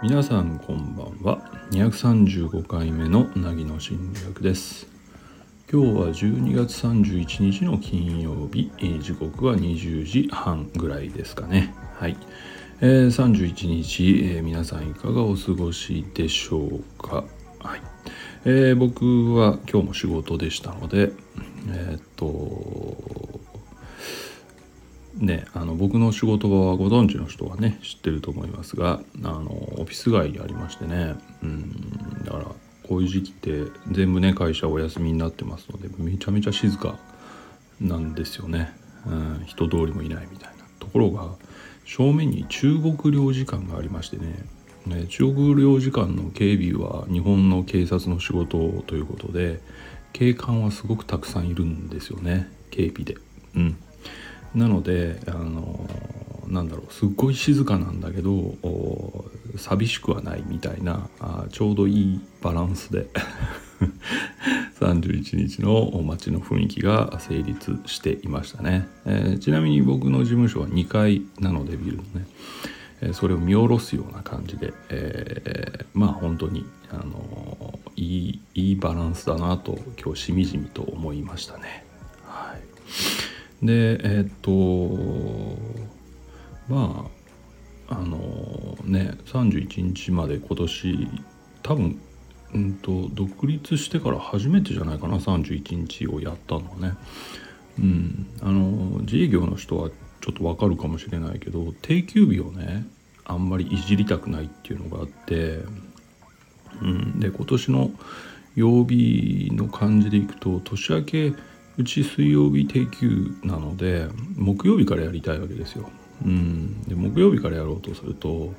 皆さんこんばんは。235回目のなぎの心理学です。今日は12月31日の金曜日、時刻は20時半ぐらいですかね。はい、えー、31日、えー、皆さんいかがお過ごしでしょうか。はい、えー、僕は今日も仕事でしたのでえ、っとね、あの僕の仕事場はご存知の人はね知ってると思いますがあのオフィス街にありましてね。うん。だからこういう時期って全部ね会社お休みになってますのでめちゃめちゃ静かなんですよね、うん、人通りもいないみたいな。ところが正面に中国領事館がありましてね。ね中国領事館の警備は日本の警察の仕事ということで警官はすごくたくさんいるんですよね。警備で。うん。なのであのなんだろうすっごい静かなんだけど寂しくはないみたいなあちょうどいいバランスで 31日の街の雰囲気が成立していましたね、えー、ちなみに僕の事務所は2階なのでビルのね、えー、それを見下ろすような感じで、えー、まあ本当にあのいいいいバランスだなと今日しみじみと思いましたね。はい。でえー、っとまああのね31日まで今年多分うんと独立してから初めてじゃないかな31日をやったのはね。うん、あの自営業の人はちょっとわかるかもしれないけど定休日をねあんまりいじりたくないっていうのがあって、うん、で今年の曜日の感じでいくと年明けうち水曜日定休なので木曜日からやりたいわけですよ。うん、で木曜日からやろうとすると、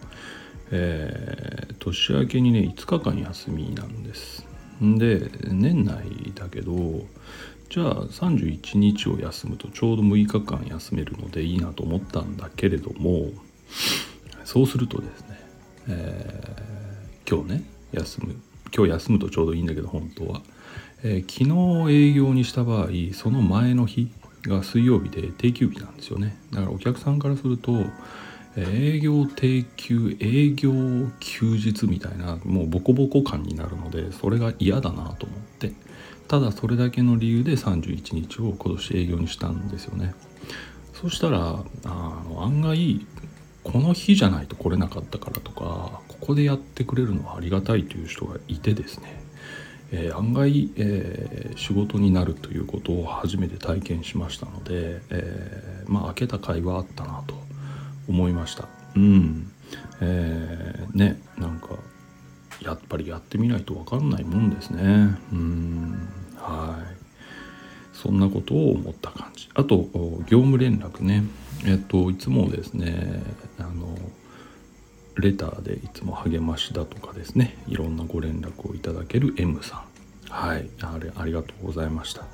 えー、年明けにね5日間休みなんです。で年内だけどじゃあ31日を休むとちょうど6日間休めるのでいいなと思ったんだけれどもそうするとですね、えー、今日ね休む今日休むとちょうどいいんだけど本当はえー、昨日営業にした場合その前の日が水曜日で定休日なんですよね。だからお客さんからすると営業定休営業休日みたいなもうボコボコ感になるのでそれが嫌だなと思ってただそれだけの理由で31日を今年営業にしたんですよね。そしたらあの案外この日じゃないと来れなかったからとかここでやってくれるのはありがたいという人がいてですね。えー、案外、えー、仕事になるということを初めて体験しましたので、えー、まあ開けた甲斐はあったなと思いました。うん。えー、ねなんかやっぱりやってみないと分かんないもんですね。うん。はい。そんなことを思った感じ。あと業務連絡ね。えっといつもですねあのレターでいつも励ましだとかですねいろんなご連絡をいただける M さん。はい。あれありがとうございました。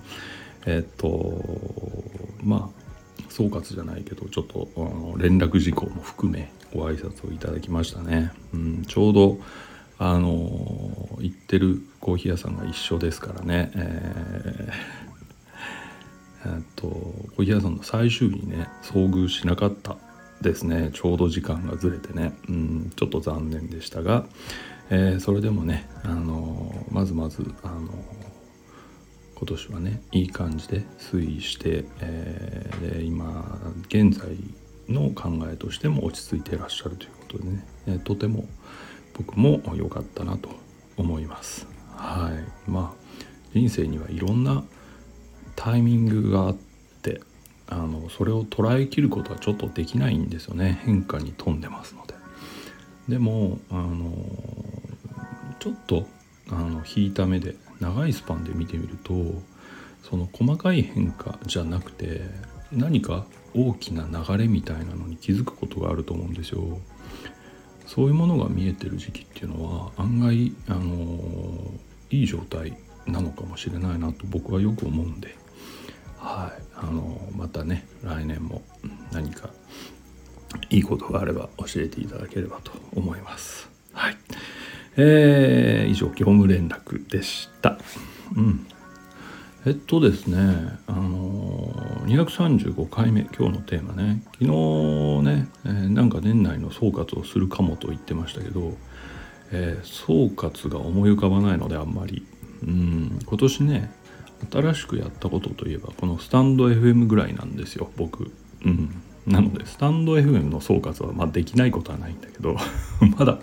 えっとまあ総括じゃないけどちょっと連絡事項も含めご挨拶をいただきましたね、うん、ちょうどあの行ってるコーヒー屋さんが一緒ですからね。えー、えっとコーヒー屋さんの最終日にね遭遇しなかったですね。ちょうど時間がずれてね、うん、ちょっと残念でしたが、えー、それでもね、あのまずまず、あの今年はねいい感じで推移して、えー、今現在の考えとしても落ち着いていらっしゃるということでね、えー、とても僕も良かったなと思います。はい。まあ人生にはいろんなタイミングがあってあのそれを捉えきることはちょっとできないんですよね変化に富んでますので。でもあのちょっとあの引いた目で長いスパンで見てみるとその細かい変化じゃなくて何か大きな流れみたいなのに気づくことがあると思うんですよ。そういうものが見えてる時期っていうのは案外あのいい状態なのかもしれないなと僕はよく思うんではいあのまたね来年も何かいいことがあれば教えていただければと思います。はい。えー、以上業務連絡でした。うん。えっとですねあの235回目今日のテーマね昨日ね、えー、なんか年内の総括をするかもと言ってましたけど、えー、総括が思い浮かばないのであんまりうん今年ね新しくやったことといえばこのスタンド FM ぐらいなんですよ僕。うん。なのでスタンド FM の総括はまあできないことはないんだけど まだ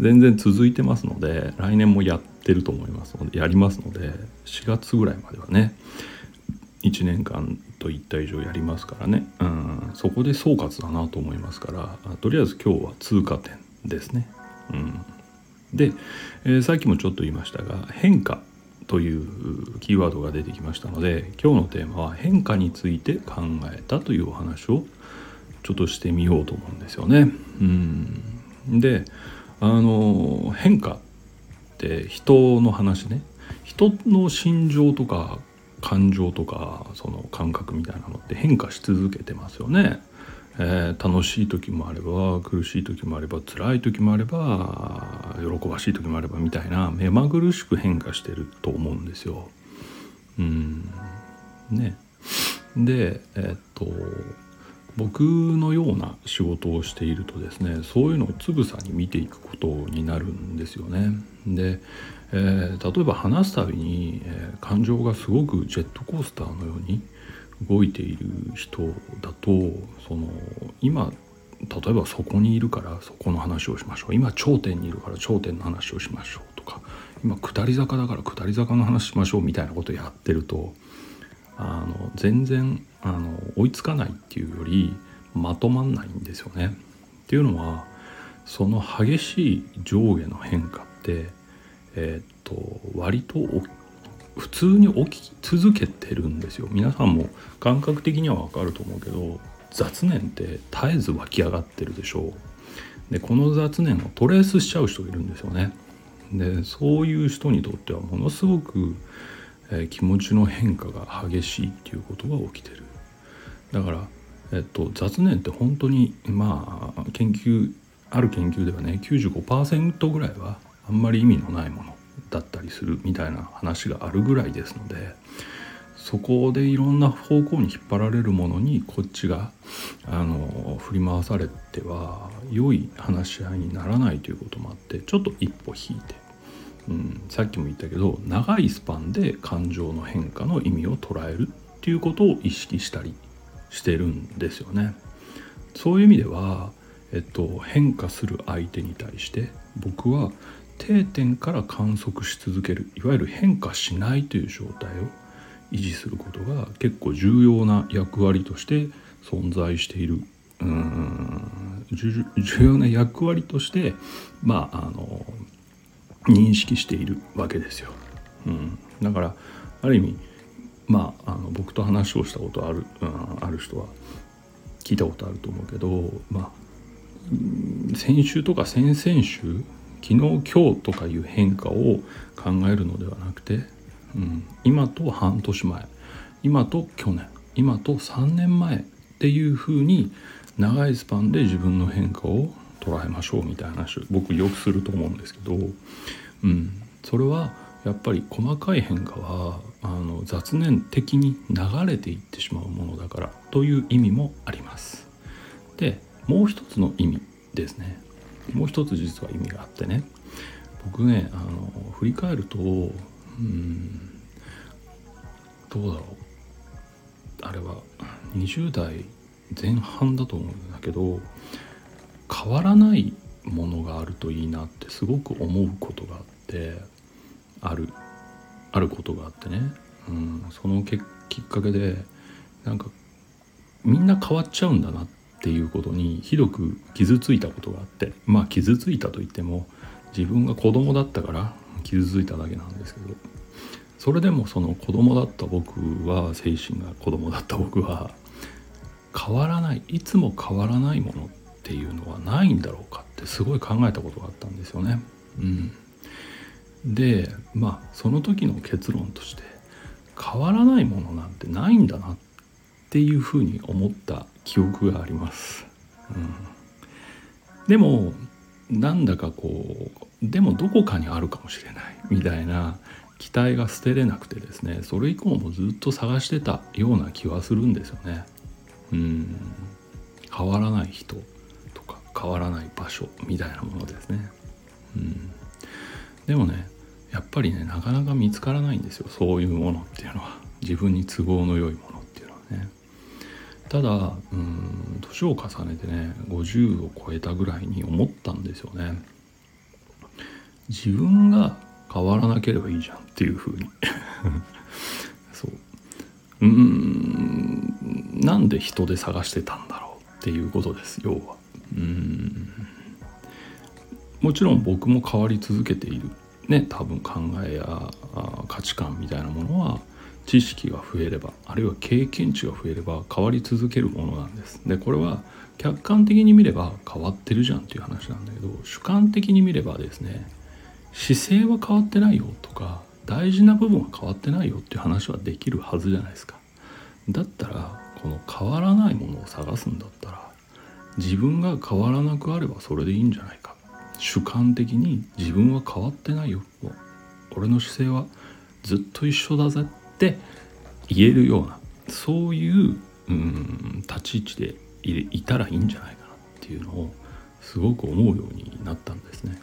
全然続いてますので来年もやってると思いますのでやりますので4月ぐらいまではね1年間といった以上やりますからね、うん、そこで総括だなと思いますからとりあえず今日は通過点ですね。うん、で、えー、さっきもちょっと言いましたが変化。というキーワードが出てきましたので今日のテーマは変化について考えたというお話をちょっとしてみようと思うんですよね。うん、であの変化って人の話ね人の心情とか感情とかその感覚みたいなのって変化し続けてますよね。えー、楽しい時もあれば苦しい時もあれば辛い時もあれば喜ばしい時もあればみたいな目まぐるしく変化してると思うんですよ。うんね、でえー、っと僕のような仕事をしているとですねそういうのをつぶさに見ていくことになるんですよね。で、えー、例えば話すたびに、えー、感情がすごくジェットコースターのように動いている人だとその今例えばそこにいるからそこの話をしましょう今頂点にいるから頂点の話をしましょうとか今下り坂だから下り坂の話しましょうみたいなことをやってるとあの全然あの追いつかないっていうよりまとまんないんですよね。っていうのはその激しい上下の変化って、えー、っと割と普通に起き続けてるんですよ。皆さんも感覚的にはわかると思うけど雑念って絶えず湧き上がってるでしょう。でこの雑念をトレースしちゃう人がいるんですよね。でそういう人にとってはものすごくえー、気持ちの変化が激しいっていうことが起きてるだから、えっと、雑念って本当にまあ研究ある研究ではね95%ぐらいはあんまり意味のないものだったりするみたいな話があるぐらいですのでそこでいろんな方向に引っ張られるものにこっちがあの振り回されては良い話し合いにならないということもあってちょっと一歩引いてうん、さっきも言ったけど長いスパンで感情の変化の意味を捉えるっていうことを意識したりしてるんですよね。そういう意味では、えっと、変化する相手に対して僕は定点から観測し続けるいわゆる変化しないという状態を維持することが結構重要な役割として存在しているうん重要な役割としてまああの認識しているわけですよ。うん、だからある意味まああの僕と話をしたことある、うん、ある人は聞いたことあると思うけどまあ先週とか先々週昨日今日とかいう変化を考えるのではなくて、うん、今と半年前今と去年今と3年前っていうふうに長いスパンで自分の変化を捉えましょうみたいな話僕よくすると思うんですけど、うん、それはやっぱり細かい変化はあの雑念的に流れていってしまうものだからという意味もあります。でもう一つの意味ですねもう一つ実は意味があってね。僕ねあの振り返るとうんどうだろう。あれは20代前半だと思うんだけど変わらないものがあるといいなってすごく思うことがあってあるあることがあってね、うん、そのきっかけでなんかみんな変わっちゃうんだなってっていうことにひどく傷ついたことがあってまあ傷ついたといっても自分が子供だったから傷ついただけなんですけどそれでもその子供だった僕は精神が子供だった僕は変わらないいつも変わらないものっていうのはないんだろうかってすごい考えたことがあったんですよね。うん、でまあその時の結論として変わらないものなんてないんだなっていうふうに思った記憶があります。うん、でもなんだかこうでもどこかにあるかもしれないみたいな期待が捨てれなくてですねそれ以降もずっと探してたような気はするんですよね。うん変わらない人とか変わらない場所みたいなものですね。うん、でもねやっぱりねなかなか見つからないんですよそういうものっていうのは自分に都合の良いものっていうのはね。ただうん年を重ねてね50を超えたぐらいに思ったんですよね。自分が変わらなければいいじゃんっていうふうに。そう。うーんなんで人で探してたんだろうっていうことです要は。うん。もちろん僕も変わり続けている。ね多分考えや価値観みたいなものは知識が増えればあるいは経験値が増えれば変わり続けるものなんです。でこれは客観的に見れば変わってるじゃんっていう話なんだけど主観的に見ればですね姿勢は変わってないよとか大事な部分は変わってないよっていう話はできるはずじゃないですか。だったらこの変わらないものを探すんだったら自分が変わらなくあればそれでいいんじゃないか。主観的に自分は変わってないよ。俺の姿勢はずっと一緒だぜ。って言えるようなそういううん立ち位置でいたらいいんじゃないかなっていうのをすごく思うようになったんですね。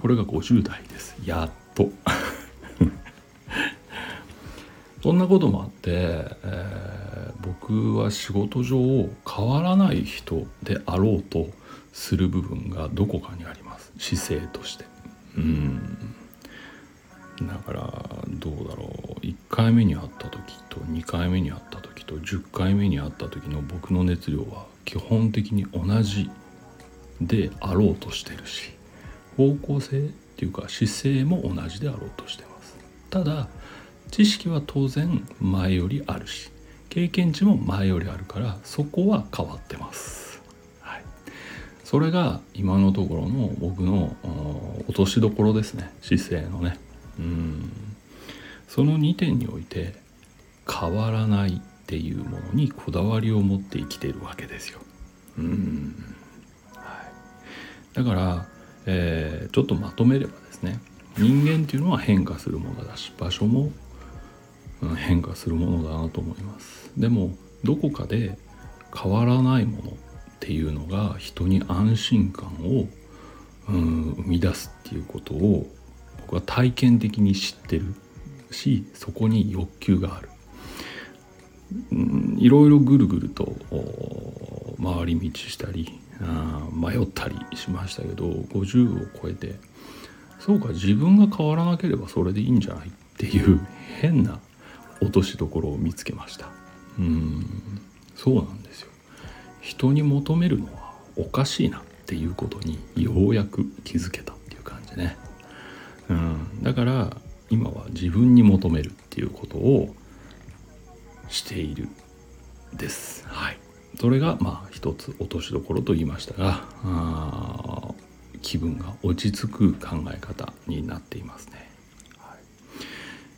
これが50代です。やっと。そんなこともあって、えー、僕は仕事上変わらない人であろうとする部分がどこかにあります。姿勢として。うん。だからどうだろう。1回目に会った時と2回目に会った時と10回目に会った時の僕の熱量は基本的に同じであろうとしてるし方向性っていうか姿勢も同じであろうとしてます。ただ知識は当然前よりあるし経験値も前よりあるからそこは変わってます、はい、それが今のところの僕の落としどころですね。姿勢のね。うん。その2点において変わらないっていうものにこだわりを持って生きているわけですよ。うん、はい、だからえー、ちょっとまとめればですね人間っていうのは変化するものだし場所も、うん、変化するものだなと思います。でもどこかで変わらないものっていうのが人に安心感を、うん、生み出すっていうことを僕は体験的に知ってるしそこに欲求がある、うん、いろいろぐるぐると回り道したり迷ったりしましたけど50を超えてそうか自分が変わらなければそれでいいんじゃないっていう変な落としどころを見つけました。うんそうなんですよ。人に求めるのはおかしいなっていうことにようやく気づけたっていう感じね。うん。だから今は自分に求めるっていうことをしているです。はい。それがまあ一つ落としどころと言いましたが気分が落ち着く考え方になっていますね、はい、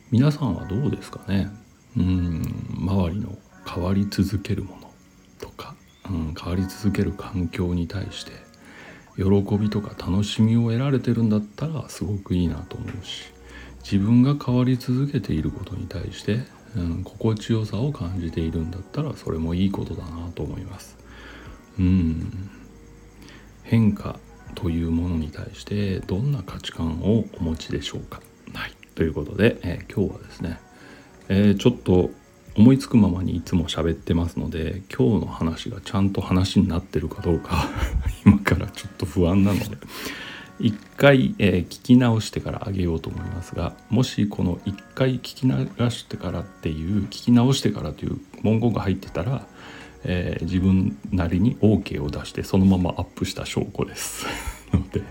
皆さんはどうですかね。うん。周りの変わり続けるものとか、うん、変わり続ける環境に対して喜びとか楽しみを得られてるんだったらすごくいいなと思うし自分が変わり続けていることに対してうん、心地よさを感じているんだったらそれもいいことだなと思います。うん、変化というものに対してどんな価値観をお持ちでしょうか。はい、ということで、えー、今日はですね、えー、ちょっと思いつくままにいつも喋ってますので今日の話がちゃんと話になってるかどうか 今からちょっと不安なので一回、えー、聞き直してからあげようと思いますがもしこの一回聞き流してからっていう聞き直してからという文言が入ってたら、えー、自分なりに OK を出してそのままアップした証拠です。ので、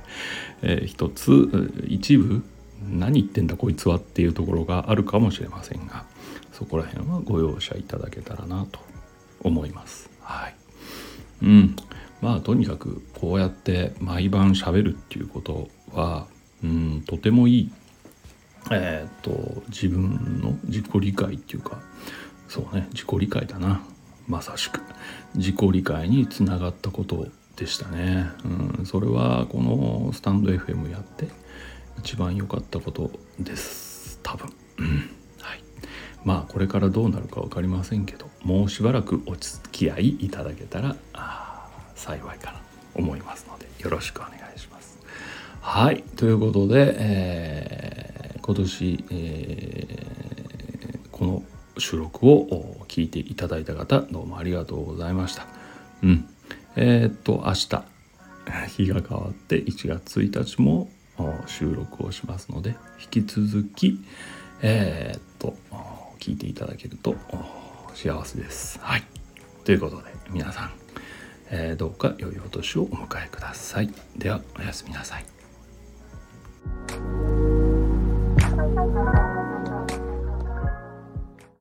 えー、一つ一部何言ってんだこいつはっていうところがあるかもしれませんがそこら辺はご容赦いただけたらなと思います。はい、うん。まあとにかくこうやって毎晩しゃべるっていうことはうんとてもいい。えっ、と自分の自己理解っていうかそうね自己理解だな。まさしく。自己理解につながったことでしたね、うん、それはこのスタンド FM やって一番良かったことです。多分、まあこれからどうなるか分かりませんけどもうしばらくお付き合いいただけたら幸いかなと思いますのでよろしくお願いします。はいということで、えー、今年、えー、この収録を聞いていただいた方どうもありがとうございました。うん、えー、っと明日日が変わって1月1日も収録をしますので引き続きえー、っと聞いていただけると幸せです。はいということで皆さん、えー、どうか良いお年をお迎えください。ではおやすみなさい。